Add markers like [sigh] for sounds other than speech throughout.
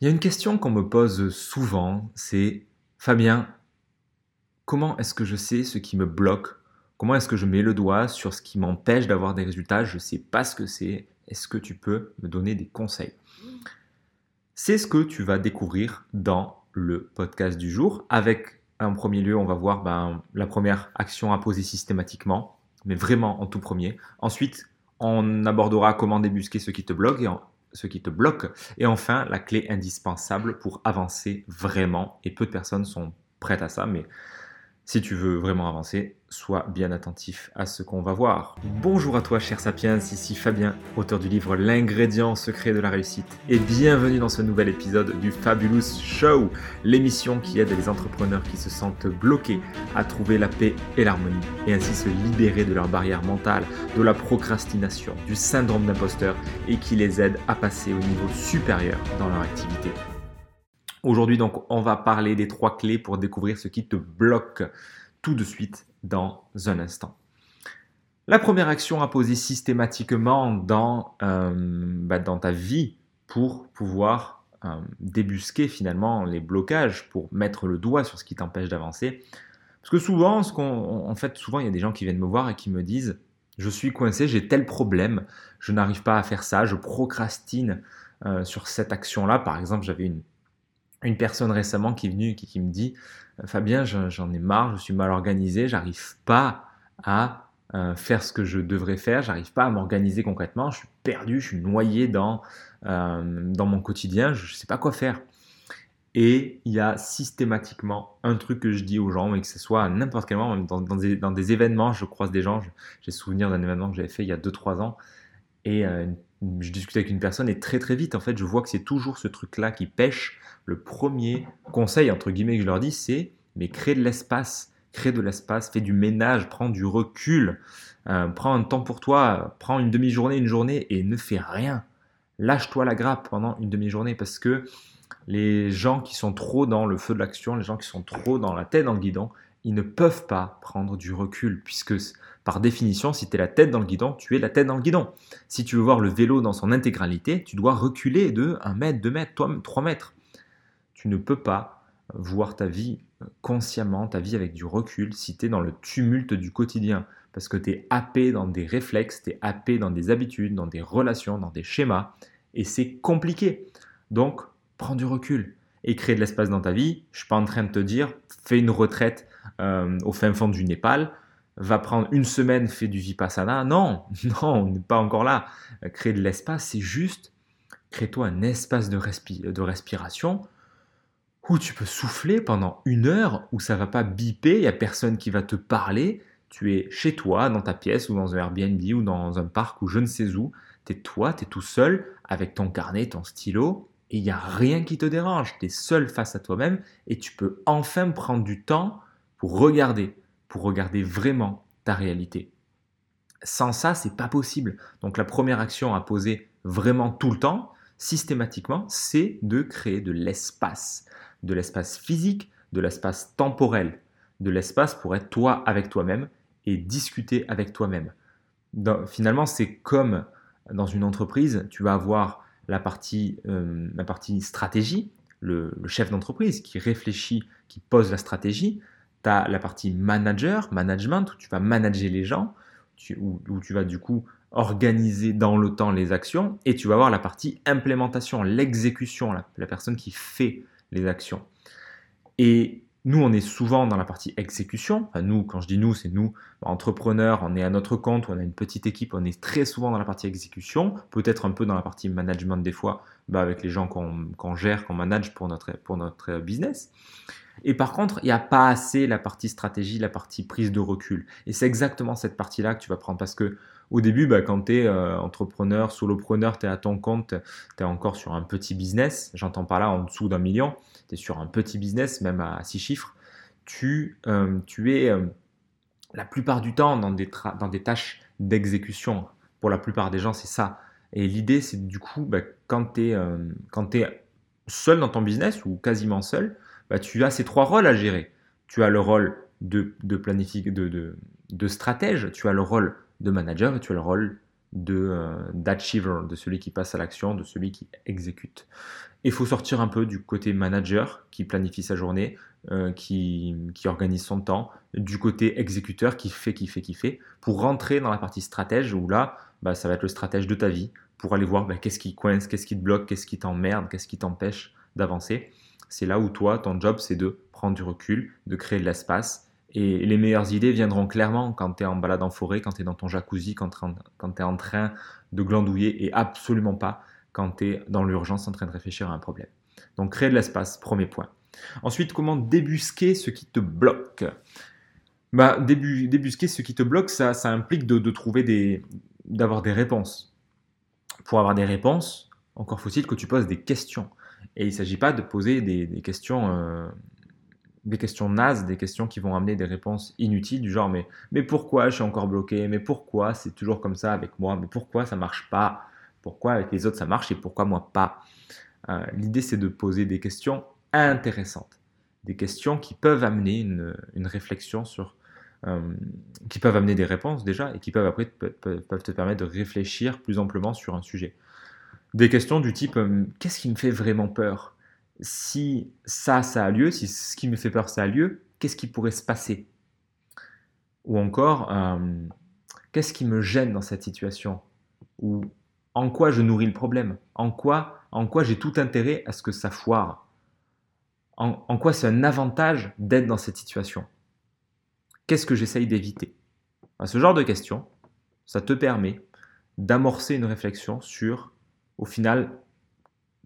Il y a une question qu'on me pose souvent, c'est Fabien, comment est-ce que je sais ce qui me bloque? Comment est-ce que je mets le doigt sur ce qui m'empêche d'avoir des résultats? Je ne sais pas ce que c'est. Est-ce que tu peux me donner des conseils? C'est ce que tu vas découvrir dans le podcast du jour. Avec, en premier lieu, on va voir ben, la première action à poser systématiquement, mais vraiment en tout premier. Ensuite, on abordera comment débusquer ce qui te bloque et ce qui te bloque. Et enfin, la clé indispensable pour avancer vraiment. Et peu de personnes sont prêtes à ça, mais si tu veux vraiment avancer, sois bien attentif à ce qu'on va voir. Bonjour à toi, cher Sapiens, ici Fabien, auteur du livre L'ingrédient secret de la réussite, et bienvenue dans ce nouvel épisode du Fabulous Show, l'émission qui aide les entrepreneurs qui se sentent bloqués à trouver la paix et l'harmonie, et ainsi se libérer de leurs barrières mentales, de la procrastination, du syndrome d'imposteur, et qui les aide à passer au niveau supérieur dans leur activité. Aujourd'hui, donc, on va parler des trois clés pour découvrir ce qui te bloque tout de suite dans un instant. La première action à poser systématiquement dans, euh, bah, dans ta vie pour pouvoir euh, débusquer finalement les blocages, pour mettre le doigt sur ce qui t'empêche d'avancer. Parce que souvent, ce en fait, souvent, il y a des gens qui viennent me voir et qui me disent Je suis coincé, j'ai tel problème, je n'arrive pas à faire ça, je procrastine euh, sur cette action-là. Par exemple, j'avais une, une personne récemment qui est venue qui, me dit euh, Fabien, j'en ai marre, je suis mal organisé, j'arrive pas à euh, faire ce que je devrais faire, j'arrive pas à m'organiser concrètement, je suis perdu, je suis noyé dans, euh, mon quotidien, je ne sais pas quoi faire. Et il y a systématiquement un truc que je dis aux gens, et que ce soit n'importe quel moment, dans, dans, des, dans, des, événements, je croise des gens, j'ai souvenir d'un événement que j'avais fait il y a 2-3 ans, et je discute avec une personne, et très très vite, en fait, je vois que c'est toujours ce truc-là qui pêche, le premier conseil, entre guillemets, que je leur dis, c'est mais crée de l'espace, crée de l'espace, fais du ménage, prends du recul, euh, prends un temps pour toi, prends une demi-journée, une journée et ne fais rien. Lâche-toi la grappe pendant une demi-journée parce que les gens qui sont trop dans le feu de l'action, les gens qui sont trop dans la tête dans le guidon, ils ne peuvent pas prendre du recul puisque par définition, si tu es la tête dans le guidon, tu es la tête dans le guidon. Si tu veux voir le vélo dans son intégralité, tu dois reculer de 1 mètre, 2 mètres, 3 mètres tu ne peux pas voir ta vie consciemment, ta vie avec du recul, si tu es dans le tumulte du quotidien, parce que tu es happé dans des réflexes, tu es happé dans des habitudes, dans des relations, dans des schémas, et c'est compliqué. Donc, prends du recul et crée de l'espace dans ta vie. Je suis pas en train de te dire, fais une retraite euh, au fin fond du Népal, va prendre une semaine, fais du vipassana. Non, [laughs] non, on n'est pas encore là. Créer de l'espace, c'est juste, crée-toi un espace de, de respiration où tu peux souffler pendant une heure, où ça va pas biper, il n'y a personne qui va te parler, tu es chez toi, dans ta pièce, ou dans un Airbnb, ou dans un parc, ou je ne sais où, tu es toi, tu es tout seul, avec ton carnet, ton stylo, et il n'y a rien qui te dérange, tu es seul face à toi-même, et tu peux enfin prendre du temps pour regarder, pour regarder vraiment ta réalité. Sans ça, c'est pas possible. Donc la première action à poser vraiment tout le temps, systématiquement, c'est de créer de l'espace de l'espace physique, de l'espace temporel, de l'espace pour être toi avec toi-même et discuter avec toi-même. Finalement, c'est comme dans une entreprise, tu vas avoir la partie, euh, la partie stratégie, le, chef d'entreprise qui réfléchit, qui pose la stratégie. Tu as la partie manager, management, où tu vas manager les gens, où, tu vas du coup organiser dans le temps les actions, et tu vas avoir la partie implémentation, l'exécution, la personne qui fait les actions. Et nous, on est souvent dans la partie exécution. nous, quand je dis nous, c'est nous, entrepreneurs, on est à notre compte, on a une petite équipe, on est très souvent dans la partie exécution, peut-être un peu dans la partie management des fois, bah, avec les gens qu'on gère, qu'on manage pour notre, pour notre business. Et par contre, il n'y a pas assez la partie stratégie, la partie prise de recul. Et c'est exactement cette partie-là que tu vas prendre parce que au début, bah, quand tu es euh, entrepreneur, solopreneur, tu es à ton compte, tu es encore sur un petit business, j'entends pas là en dessous d'un million, tu es sur un petit business, même à six chiffres, tu, euh, tu es euh, la plupart du temps dans des, dans des tâches d'exécution. Pour la plupart des gens, c'est ça. Et l'idée, c'est du coup, bah, quand tu es, es, seul dans ton business ou quasiment seul, bah, tu as ces trois rôles à gérer. Tu as le rôle de, de, de, de stratège, tu as le rôle de manager et tu as le rôle d'achiever, de, celui qui passe à l'action, de celui qui exécute. Il faut sortir un peu du côté manager qui planifie sa journée, qui, qui, organise son temps, du côté exécuteur qui fait, qui fait, qui fait, pour rentrer dans la partie stratège où là, bah, ça va être le stratège de ta vie, pour aller voir bah, qu'est-ce qui coince, qu'est-ce qui te bloque, qu'est-ce qui t'emmerde, qu'est-ce qui t'empêche d'avancer. C'est là où toi, ton job, c'est de prendre du recul, de créer de l'espace. Et les meilleures idées viendront clairement quand tu es en balade en forêt, quand tu es dans ton jacuzzi, quand tu es en train de glandouiller et absolument pas quand tu es dans l'urgence en train de réfléchir à un problème. Donc créer de l'espace, premier point. Ensuite, comment débusquer ce qui te bloque? Bah, débusquer ce qui te bloque, ça, implique de, trouver des, d'avoir des réponses. Pour avoir des réponses, encore faut-il que tu poses des questions. Et il ne s'agit pas de poser des, questions, euh, des questions nazes, des questions qui vont amener des réponses inutiles du genre mais, mais pourquoi je suis encore bloqué? Mais pourquoi c'est toujours comme ça avec moi? Mais pourquoi ça marche pas? Pourquoi avec les autres ça marche et pourquoi moi pas? Euh, L'idée c'est de poser des questions intéressantes, des questions qui peuvent amener une, réflexion sur euh, qui peuvent amener des réponses déjà et qui peuvent après te permettre de réfléchir plus amplement sur un sujet. Des questions du type euh, qu'est-ce qui me fait vraiment peur? Si ça, ça a lieu, si ce qui me fait peur, ça a lieu, qu'est-ce qui pourrait se passer? Ou encore, euh, qu'est-ce qui me gêne dans cette situation? Ou en quoi je nourris le problème? En quoi, en quoi j'ai tout intérêt à ce que ça foire? En, en quoi c'est un avantage d'être dans cette situation? Qu'est-ce que j'essaye d'éviter? Ce genre de questions, ça te permet d'amorcer une réflexion sur, au final,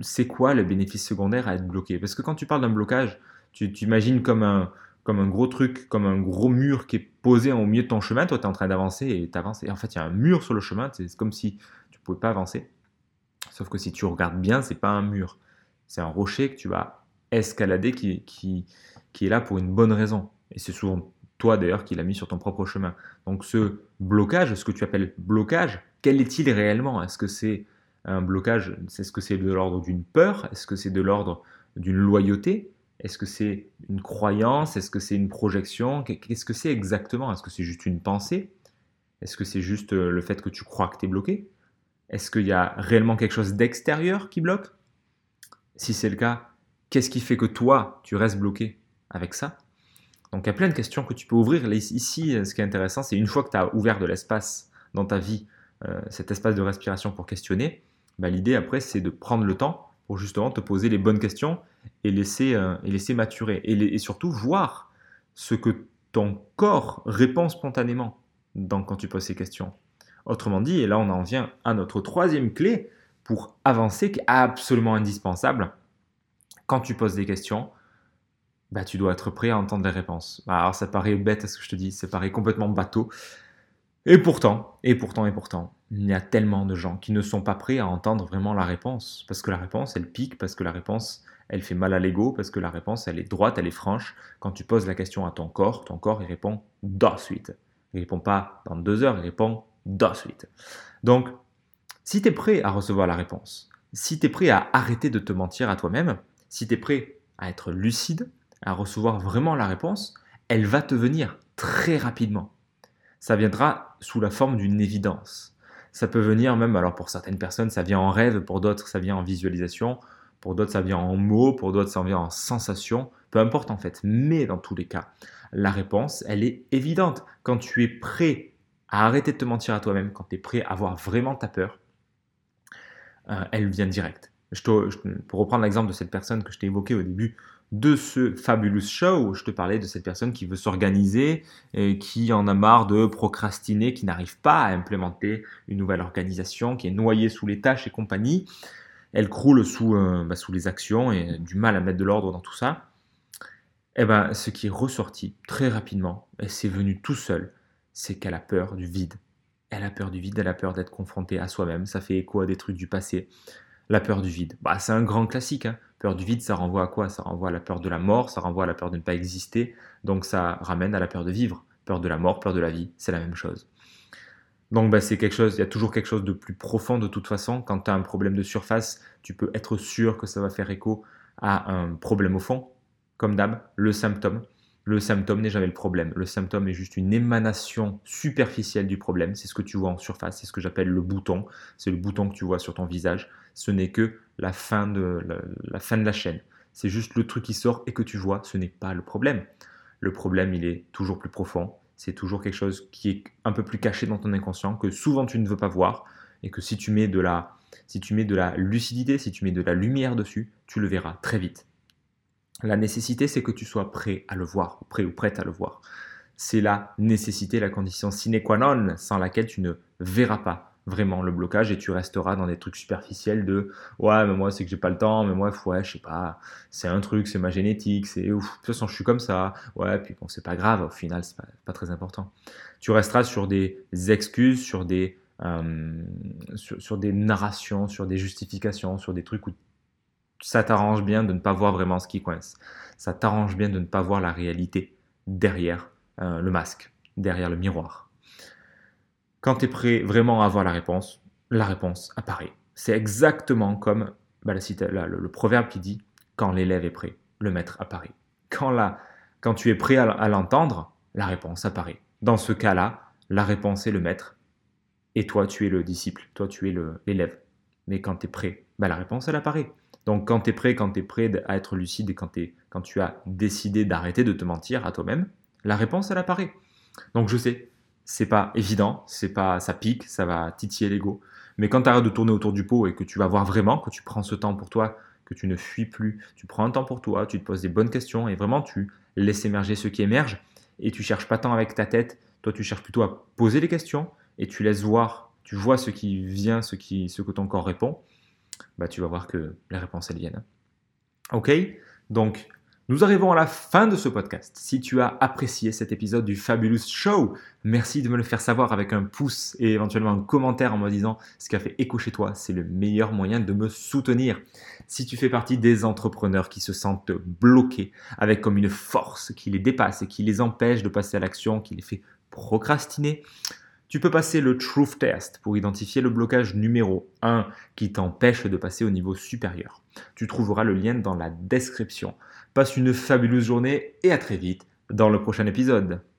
c'est quoi le bénéfice secondaire à être bloqué? Parce que quand tu parles d'un blocage, tu t'imagines comme un, comme un gros truc, comme un gros mur qui est posé au milieu de ton chemin. Toi, tu es en train d'avancer et tu avances. Et en fait, il y a un mur sur le chemin. C'est comme si tu ne pouvais pas avancer. Sauf que si tu regardes bien, c'est pas un mur. C'est un rocher que tu vas escalader qui, qui, qui est là pour une bonne raison. Et c'est souvent toi d'ailleurs qui l'as mis sur ton propre chemin. Donc ce blocage, ce que tu appelles blocage, quel est-il réellement? Est-ce que c'est un blocage, est-ce que c'est de l'ordre d'une peur Est-ce que c'est de l'ordre d'une loyauté Est-ce que c'est une croyance Est-ce que c'est une projection Qu'est-ce que c'est exactement Est-ce que c'est juste une pensée Est-ce que c'est juste euh, le fait que tu crois que tu es bloqué Est-ce qu'il y a réellement quelque chose d'extérieur qui bloque? Si c'est le cas, qu'est-ce qui fait que toi, tu restes bloqué avec ça? Donc il y a plein de questions que tu peux ouvrir. Ici, ce qui est intéressant, c'est une fois que tu as ouvert de l'espace dans ta vie, euh, cet espace de respiration pour questionner, bah, l'idée après, c'est de prendre le temps pour justement te poser les bonnes questions et laisser, euh, et laisser maturer. Et, surtout voir ce que ton corps répond spontanément quand tu poses ces questions. Autrement dit, et là on en vient à notre troisième clé pour avancer, qui est absolument indispensable, quand tu poses des questions, bah, tu dois être prêt à entendre les réponses. Bah, alors ça paraît bête ce que je te dis, ça paraît complètement bateau. Et pourtant, et pourtant, et pourtant, il y a tellement de gens qui ne sont pas prêts à entendre vraiment la réponse. Parce que la réponse, elle pique, parce que la réponse, elle fait mal à l'ego, parce que la réponse, elle est droite, elle est franche. Quand tu poses la question à ton corps, ton corps, il répond de suite. Il répond pas dans deux heures, il répond de suite. Donc, si tu es prêt à recevoir la réponse, si tu es prêt à arrêter de te mentir à toi-même, si tu es prêt à être lucide, à recevoir vraiment la réponse, elle va te venir très rapidement. Ça viendra sous la forme d'une évidence. Ça peut venir même, alors pour certaines personnes, ça vient en rêve, pour d'autres, ça vient en visualisation, pour d'autres, ça vient en mots, pour d'autres, ça vient en sensation, peu importe en fait. Mais dans tous les cas, la réponse, elle est évidente. Quand tu es prêt à arrêter de te mentir à toi-même, quand tu es prêt à voir vraiment ta peur, euh, elle vient direct. pour reprendre l'exemple de cette personne que je t'ai évoqué au début de ce Fabulous Show je te parlais de cette personne qui veut s'organiser et qui en a marre de procrastiner, qui n'arrive pas à implémenter une nouvelle organisation, qui est noyée sous les tâches et compagnie. Elle croule sous, euh, bah, sous les actions et du mal à mettre de l'ordre dans tout ça. Eh ben, ce qui est ressorti très rapidement, et c'est venu tout seul, c'est qu'elle a peur du vide. Elle a peur du vide, elle a peur d'être confrontée à soi-même. Ça fait écho à des trucs du passé. La peur du vide. Bah, c'est un grand classique. Hein. Peur du vide, ça renvoie à quoi? Ça renvoie à la peur de la mort, ça renvoie à la peur de ne pas exister, donc ça ramène à la peur de vivre. Peur de la mort, peur de la vie, c'est la même chose. Donc bah, c'est quelque chose, il y a toujours quelque chose de plus profond de toute façon. Quand tu as un problème de surface, tu peux être sûr que ça va faire écho à un problème au fond, comme d'hab, le symptôme. Le symptôme n'est jamais le problème. Le symptôme est juste une émanation superficielle du problème. C'est ce que tu vois en surface. C'est ce que j'appelle le bouton. C'est le bouton que tu vois sur ton visage. Ce n'est que la fin de la, fin de la chaîne. C'est juste le truc qui sort et que tu vois. Ce n'est pas le problème. Le problème, il est toujours plus profond. C'est toujours quelque chose qui est un peu plus caché dans ton inconscient que souvent tu ne veux pas voir et que si tu mets de la, si tu mets de la lucidité, si tu mets de la lumière dessus, tu le verras très vite. La nécessité, c'est que tu sois prêt à le voir, prêt ou prête à le voir. C'est la nécessité, la condition sine qua non, sans laquelle tu ne verras pas vraiment le blocage et tu resteras dans des trucs superficiels de ouais mais moi c'est que j'ai pas le temps mais moi ouais je sais pas c'est un truc c'est ma génétique c'est ouf. De toute façon je suis comme ça. Ouais puis bon c'est pas grave au final c'est pas, pas très important. Tu resteras sur des excuses sur des euh, sur, des narrations sur des justifications sur des trucs où ça t'arrange bien de ne pas voir vraiment ce qui coince. Ça t'arrange bien de ne pas voir la réalité derrière euh, le masque, derrière le miroir. Quand tu es prêt vraiment à voir la réponse, la réponse apparaît. C'est exactement comme bah, le, proverbe qui dit quand l'élève est prêt, le maître apparaît. Quand, quand tu es prêt à, l'entendre, la réponse apparaît. Dans ce cas-là, la réponse est le maître et toi tu es le disciple, toi tu es l'élève. Mais quand tu es prêt, bah, la réponse elle apparaît. Donc quand tu es prêt, quand tu es prêt à être lucide et quand, quand tu as décidé d'arrêter de te mentir à toi-même, la réponse elle apparaît. Donc je sais, c'est pas évident, c'est pas ça pique, ça va titiller l'ego, mais quand tu arrêtes de tourner autour du pot et que tu vas voir vraiment que tu prends ce temps pour toi, que tu ne fuis plus, tu prends un temps pour toi, tu te poses des bonnes questions et vraiment tu laisses émerger ce qui émerge et tu cherches pas tant avec ta tête, toi tu cherches plutôt à poser les questions et tu laisses voir, tu vois ce qui vient, ce qui ce que ton corps répond bah, tu vas voir que les réponses, elles viennent. Ok? Donc, nous arrivons à la fin de ce podcast. Si tu as apprécié cet épisode du Fabulous Show, merci de me le faire savoir avec un pouce et éventuellement un commentaire en me disant ce qui fait écho chez toi. C'est le meilleur moyen de me soutenir. Si tu fais partie des entrepreneurs qui se sentent bloqués avec comme une force qui les dépasse et qui les empêche de passer à l'action, qui les fait procrastiner, tu peux passer le Truth Test pour identifier le blocage numéro 1 qui t'empêche de passer au niveau supérieur. Tu trouveras le lien dans la description. Passe une fabuleuse journée et à très vite dans le prochain épisode.